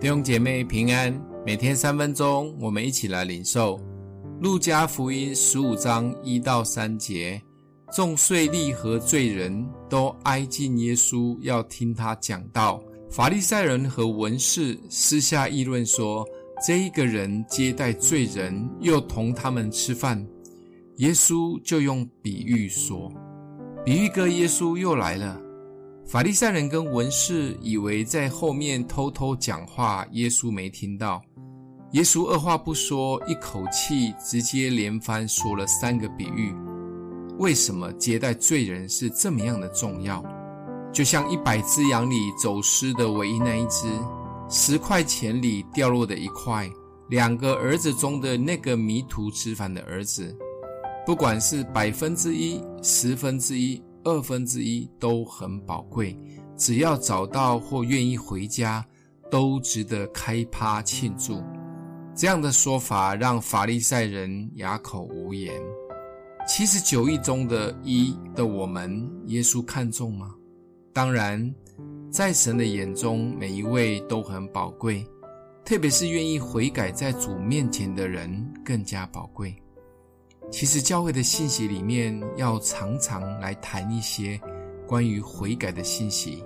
弟兄姐妹平安，每天三分钟，我们一起来领受路加福音十五章一到三节。众税吏和罪人都挨近耶稣，要听他讲道。法利赛人和文士私下议论说：“这一个人接待罪人，又同他们吃饭。”耶稣就用比喻说：“比喻哥，耶稣又来了。”法利赛人跟文士以为在后面偷偷讲话，耶稣没听到。耶稣二话不说，一口气直接连番说了三个比喻。为什么接待罪人是这么样的重要？就像一百只羊里走失的唯一那一只，十块钱里掉落的一块，两个儿子中的那个迷途知返的儿子，不管是百分之一、十分之一。二分之一都很宝贵，只要找到或愿意回家，都值得开趴庆祝。这样的说法让法利赛人哑口无言。七十九亿中的一的我们，耶稣看重吗？当然，在神的眼中，每一位都很宝贵，特别是愿意悔改在主面前的人更加宝贵。其实教会的信息里面要常常来谈一些关于悔改的信息，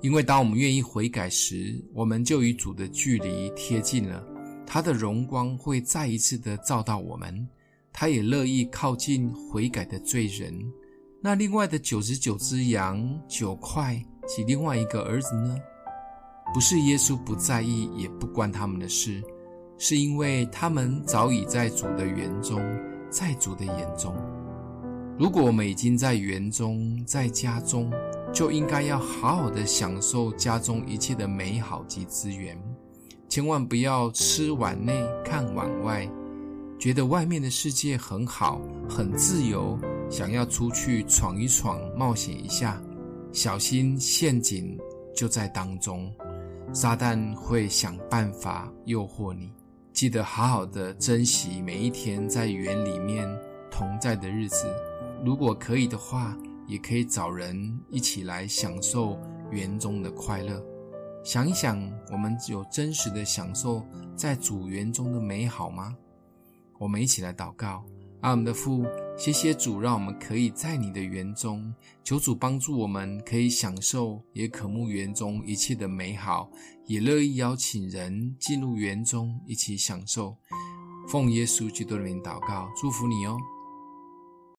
因为当我们愿意悔改时，我们就与主的距离贴近了，他的荣光会再一次的照到我们，他也乐意靠近悔改的罪人。那另外的九十九只羊、九块及另外一个儿子呢？不是耶稣不在意，也不关他们的事，是因为他们早已在主的园中。在主的眼中，如果我们已经在园中，在家中，就应该要好好的享受家中一切的美好及资源，千万不要吃碗内看碗外，觉得外面的世界很好，很自由，想要出去闯一闯，冒险一下，小心陷阱就在当中，撒旦会想办法诱惑你。记得好好的珍惜每一天在园里面同在的日子，如果可以的话，也可以找人一起来享受园中的快乐。想一想，我们有真实的享受在主园中的美好吗？我们一起来祷告。阿们的父，谢谢主，让我们可以在你的园中，求主帮助我们，可以享受，也渴慕园中一切的美好，也乐意邀请人进入园中一起享受。奉耶稣基督的名祷告，祝福你哦。